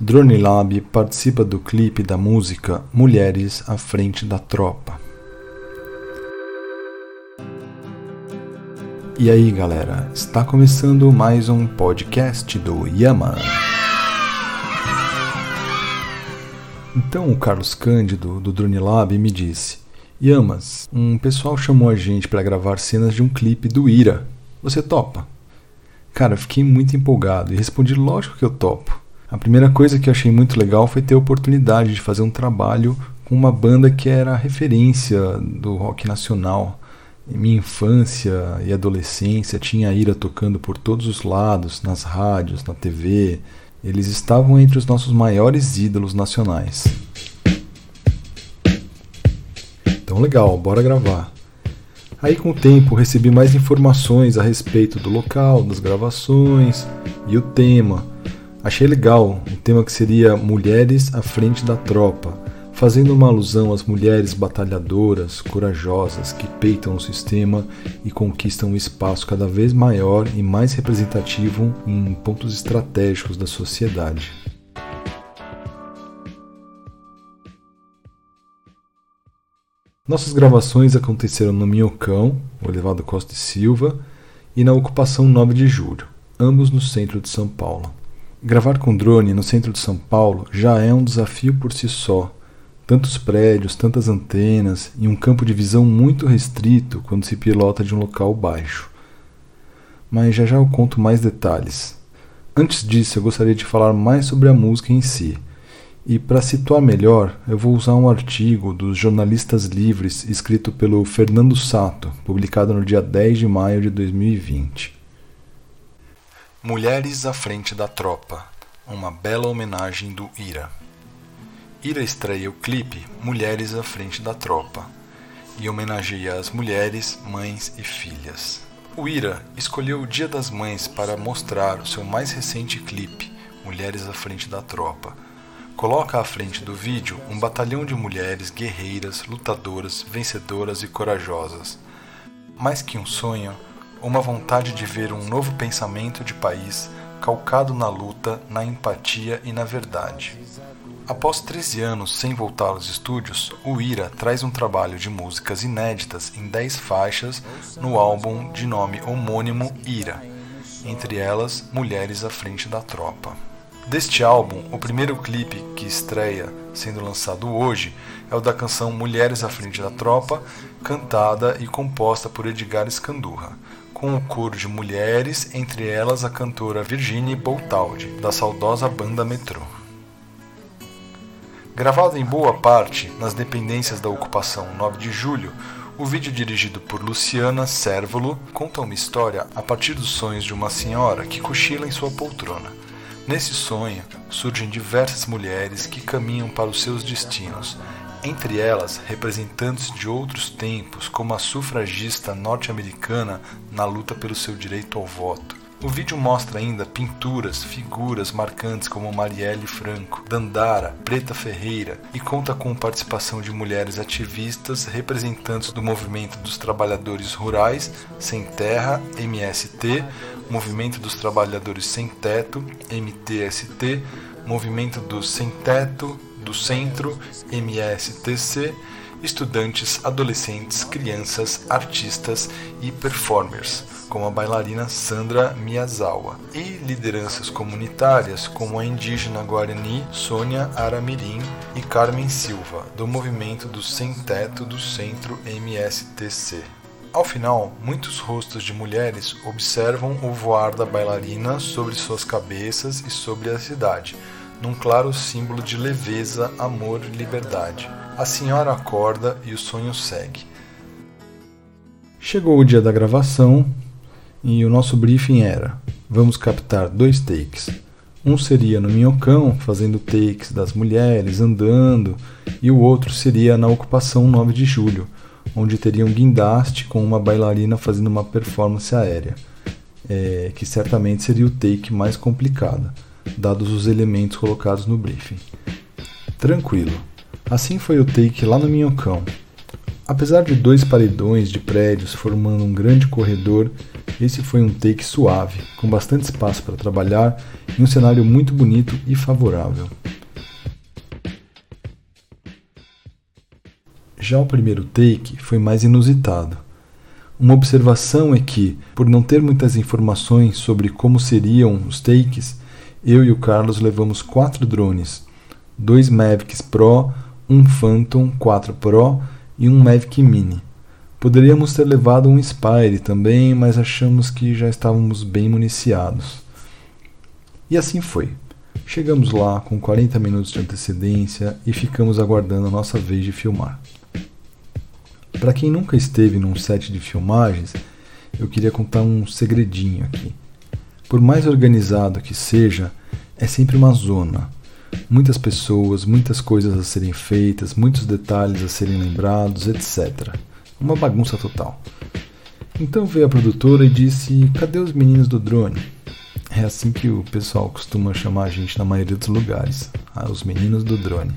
Drone Lab participa do clipe da música Mulheres à Frente da Tropa. E aí galera, está começando mais um podcast do Yama. Então o Carlos Cândido do Drone Lab me disse: Yamas, um pessoal chamou a gente para gravar cenas de um clipe do Ira. Você topa? Cara, fiquei muito empolgado e respondi lógico que eu topo. A primeira coisa que eu achei muito legal foi ter a oportunidade de fazer um trabalho com uma banda que era a referência do rock nacional. Em minha infância e adolescência tinha a Ira tocando por todos os lados, nas rádios, na TV. Eles estavam entre os nossos maiores ídolos nacionais. Então legal, bora gravar. Aí com o tempo recebi mais informações a respeito do local, das gravações e o tema. Achei legal, um tema que seria Mulheres à frente da tropa, fazendo uma alusão às mulheres batalhadoras, corajosas, que peitam o sistema e conquistam um espaço cada vez maior e mais representativo em pontos estratégicos da sociedade. Nossas gravações aconteceram no Minhocão, o elevado Costa e Silva, e na Ocupação 9 de Julho, ambos no centro de São Paulo. Gravar com drone no centro de São Paulo já é um desafio por si só. Tantos prédios, tantas antenas e um campo de visão muito restrito quando se pilota de um local baixo. Mas já já eu conto mais detalhes. Antes disso, eu gostaria de falar mais sobre a música em si e para situar melhor, eu vou usar um artigo dos Jornalistas Livres escrito pelo Fernando Sato, publicado no dia 10 de maio de 2020. Mulheres à frente da tropa uma bela homenagem do Ira. Ira estreia o clipe Mulheres à frente da tropa e homenageia as mulheres, mães e filhas. O Ira escolheu o Dia das Mães para mostrar o seu mais recente clipe, Mulheres à frente da tropa coloca à frente do vídeo um batalhão de mulheres guerreiras, lutadoras, vencedoras e corajosas. Mais que um sonho, uma vontade de ver um novo pensamento de país calcado na luta, na empatia e na verdade. Após 13 anos sem voltar aos estúdios, o Ira traz um trabalho de músicas inéditas em 10 faixas no álbum de nome homônimo Ira, entre elas Mulheres à Frente da Tropa. Deste álbum, o primeiro clipe que estreia, sendo lançado hoje, é o da canção Mulheres à Frente da Tropa, cantada e composta por Edgar Escandurra, com o coro de mulheres, entre elas a cantora Virginie Boltaldi, da saudosa banda Metrô. Gravado em boa parte nas dependências da ocupação 9 de julho, o vídeo dirigido por Luciana Servolo conta uma história a partir dos sonhos de uma senhora que cochila em sua poltrona. Nesse sonho surgem diversas mulheres que caminham para os seus destinos, entre elas representantes de outros tempos, como a sufragista norte-americana na luta pelo seu direito ao voto. O vídeo mostra ainda pinturas, figuras marcantes como Marielle Franco, Dandara, Preta Ferreira e conta com participação de mulheres ativistas representantes do movimento dos trabalhadores rurais, sem terra, MST, Movimento dos Trabalhadores Sem Teto, MTST, Movimento dos Sem Teto do Centro, MSTC, estudantes, adolescentes, crianças, artistas e performers, como a bailarina Sandra Miyazawa, e lideranças comunitárias como a indígena Guarani Sônia Aramirim e Carmen Silva, do movimento do Sem Teto do Centro MSTC. Ao final, muitos rostos de mulheres observam o voar da bailarina sobre suas cabeças e sobre a cidade, num claro símbolo de leveza, amor e liberdade. A senhora acorda e o sonho segue. Chegou o dia da gravação e o nosso briefing era: vamos captar dois takes. Um seria no Minhocão, fazendo takes das mulheres andando, e o outro seria na ocupação 9 de julho, onde teria um guindaste com uma bailarina fazendo uma performance aérea, é, que certamente seria o take mais complicado, dados os elementos colocados no briefing. Tranquilo. Assim foi o take lá no Minhocão. Apesar de dois paredões de prédios formando um grande corredor Esse foi um take suave, com bastante espaço para trabalhar e um cenário muito bonito e favorável. Já o primeiro take foi mais inusitado. Uma observação é que, por não ter muitas informações sobre como seriam os takes, eu e o Carlos levamos quatro drones, dois Mavics Pro, um Phantom 4 Pro e um Mavic Mini. Poderíamos ter levado um Spire também, mas achamos que já estávamos bem municiados. E assim foi. Chegamos lá com 40 minutos de antecedência e ficamos aguardando a nossa vez de filmar. Para quem nunca esteve num set de filmagens, eu queria contar um segredinho aqui. Por mais organizado que seja, é sempre uma zona. Muitas pessoas, muitas coisas a serem feitas, muitos detalhes a serem lembrados, etc. Uma bagunça total. Então veio a produtora e disse: Cadê os meninos do drone? É assim que o pessoal costuma chamar a gente na maioria dos lugares, ah, os meninos do drone.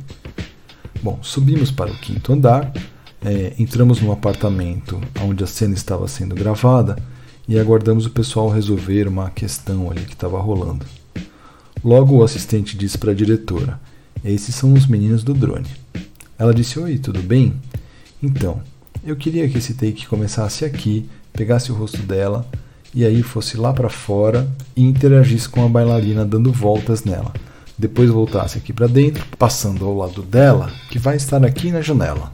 Bom, subimos para o quinto andar, é, entramos no apartamento onde a cena estava sendo gravada e aguardamos o pessoal resolver uma questão ali que estava rolando. Logo o assistente disse para a diretora: Esses são os meninos do drone. Ela disse: Oi, tudo bem? Então, eu queria que esse take começasse aqui, pegasse o rosto dela e aí fosse lá para fora e interagisse com a bailarina dando voltas nela. Depois voltasse aqui para dentro, passando ao lado dela, que vai estar aqui na janela.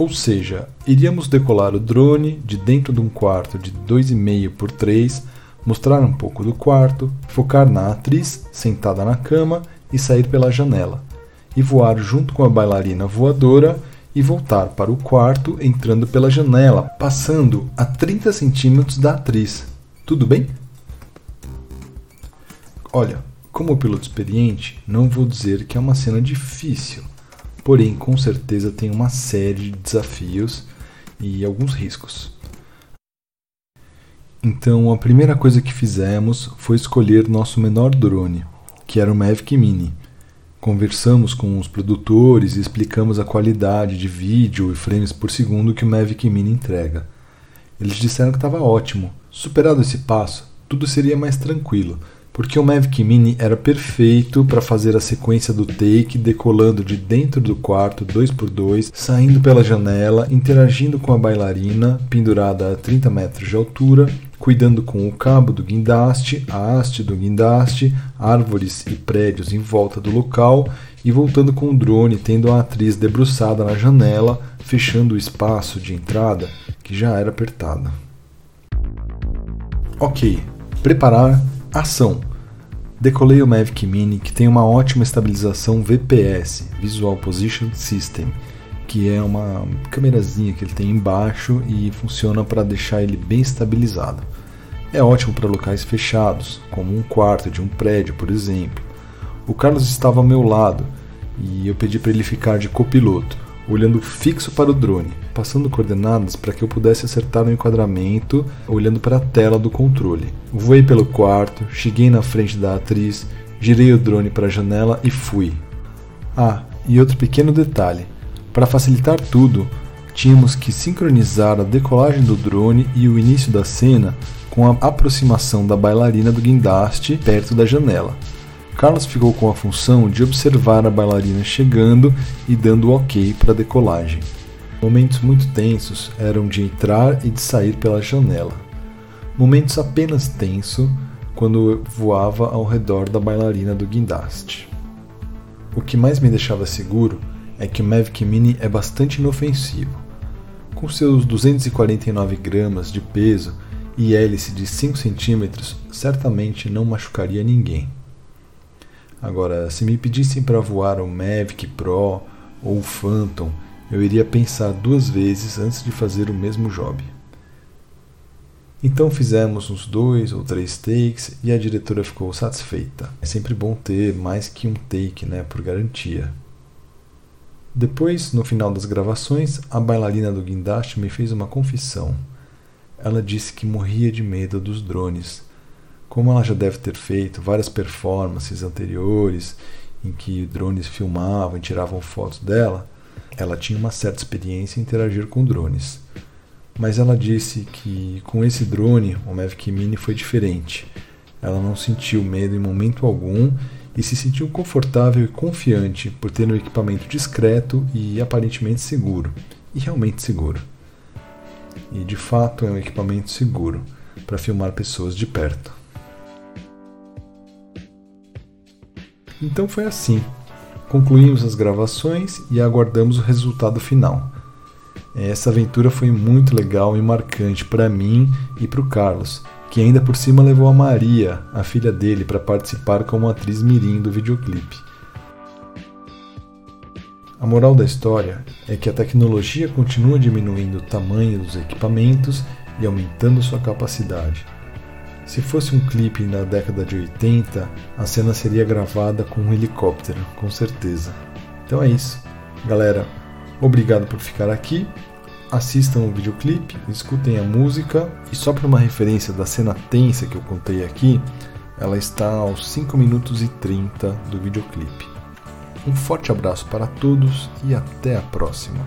Ou seja, iríamos decolar o drone de dentro de um quarto de 2,5 por 3, mostrar um pouco do quarto, focar na atriz sentada na cama e sair pela janela, e voar junto com a bailarina voadora e voltar para o quarto entrando pela janela, passando a 30 centímetros da atriz. Tudo bem? Olha, como piloto experiente, não vou dizer que é uma cena difícil porém com certeza tem uma série de desafios e alguns riscos. Então a primeira coisa que fizemos foi escolher nosso menor drone, que era o Mavic Mini. Conversamos com os produtores e explicamos a qualidade de vídeo e frames por segundo que o Mavic Mini entrega. Eles disseram que estava ótimo. Superado esse passo, tudo seria mais tranquilo, porque o Mavic Mini era perfeito para fazer a sequência do take decolando de dentro do quarto 2x2, saindo pela janela, interagindo com a bailarina pendurada a 30 metros de altura, cuidando com o cabo do guindaste, a haste do guindaste, árvores e prédios em volta do local e voltando com o drone, tendo a atriz debruçada na janela, fechando o espaço de entrada que já era apertado. Ok, preparar Ação. Decolei o Mavic Mini que tem uma ótima estabilização VPS, Visual Position System, que é uma câmerazinha que ele tem embaixo e funciona para deixar ele bem estabilizado. É ótimo para locais fechados, como um quarto de um prédio, por exemplo. O Carlos estava ao meu lado e eu pedi para ele ficar de copiloto olhando fixo para o drone, passando coordenadas para que eu pudesse acertar o enquadramento olhando para a tela do controle. Voei pelo quarto, cheguei na frente da atriz, girei o drone para a janela e fui. Ah, e outro pequeno detalhe: para facilitar tudo, tínhamos que sincronizar a decolagem do drone e o início da cena com a aproximação da bailarina do guindaste perto da janela. Carlos ficou com a função de observar a bailarina chegando e dando ok para a decolagem. Momentos muito tensos eram de entrar e de sair pela janela. Momentos apenas tenso quando voava ao redor da bailarina do guindaste. O que mais me deixava seguro é que o Mavic Mini é bastante inofensivo. Com seus 249 gramas de peso e hélice de 5 centímetros, certamente não machucaria ninguém. Agora, se me pedissem para voar o Mavic Pro ou o Phantom, eu iria pensar duas vezes antes de fazer o mesmo job. Então fizemos uns dois ou três takes e a diretora ficou satisfeita. É sempre bom ter mais que um take, né, por garantia. Depois, no final das gravações, a bailarina do guindaste me fez uma confissão. Ela disse que morria de medo dos drones como ela já deve ter feito várias performances anteriores em que drones filmavam e tiravam fotos dela, ela tinha uma certa experiência em interagir com drones. mas ela disse que com esse drone, o Mavic Mini foi diferente. Ela não sentiu medo em momento algum e se sentiu confortável e confiante por ter um equipamento discreto e aparentemente seguro, e realmente seguro. E de fato é um equipamento seguro para filmar pessoas de perto. Então foi assim. Concluímos as gravações e aguardamos o resultado final. Essa aventura foi muito legal e marcante para mim e para o Carlos, que ainda por cima levou a Maria, a filha dele, para participar como atriz mirim do videoclipe. A moral da história é que a tecnologia continua diminuindo o tamanho dos equipamentos e aumentando sua capacidade. Se fosse um clipe na década de 80, a cena seria gravada com um helicóptero, com certeza. Então é isso. Galera, obrigado por ficar aqui assistam o videoclipe, escutem a música e só para uma referência da cena tensa que eu contei aqui, ela está aos 5 minutos e 30 do videoclipe. Um forte abraço para todos e até a próxima.